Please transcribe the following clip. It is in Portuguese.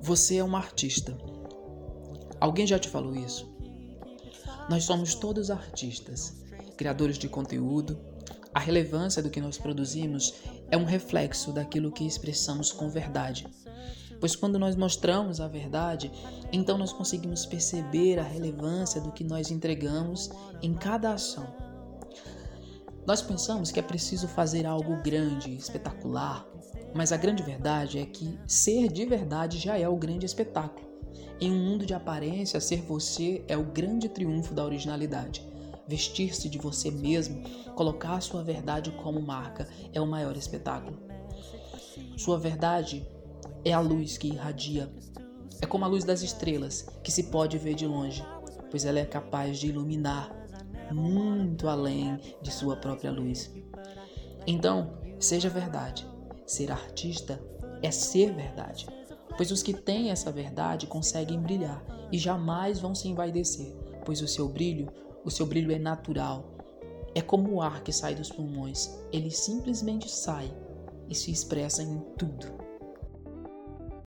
Você é um artista. Alguém já te falou isso? Nós somos todos artistas, criadores de conteúdo. A relevância do que nós produzimos é um reflexo daquilo que expressamos com verdade. Pois quando nós mostramos a verdade, então nós conseguimos perceber a relevância do que nós entregamos em cada ação. Nós pensamos que é preciso fazer algo grande, espetacular, mas a grande verdade é que ser de verdade já é o grande espetáculo. Em um mundo de aparência, ser você é o grande triunfo da originalidade. Vestir-se de você mesmo, colocar sua verdade como marca, é o maior espetáculo. Sua verdade é a luz que irradia. É como a luz das estrelas, que se pode ver de longe, pois ela é capaz de iluminar muito além de sua própria luz. Então, seja verdade. Ser artista é ser verdade, pois os que têm essa verdade conseguem brilhar e jamais vão se envaidecer, pois o seu brilho, o seu brilho é natural. É como o ar que sai dos pulmões, ele simplesmente sai e se expressa em tudo.